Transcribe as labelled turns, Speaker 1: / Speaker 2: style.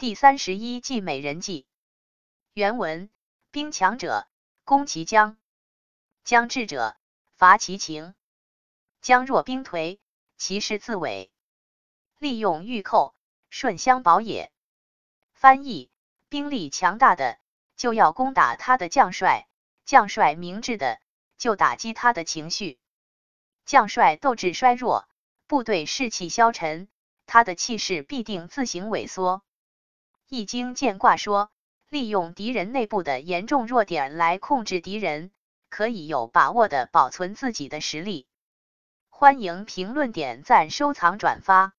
Speaker 1: 第三十一计美人计。原文：兵强者，攻其将；将至者，伐其情。将若兵颓，其势自萎。利用御寇，顺相保也。翻译：兵力强大的，就要攻打他的将帅；将帅明智的，就打击他的情绪。将帅斗志衰弱，部队士气消沉，他的气势必定自行萎缩。易经见卦说，利用敌人内部的严重弱点来控制敌人，可以有把握的保存自己的实力。欢迎评论、点赞、收藏、转发。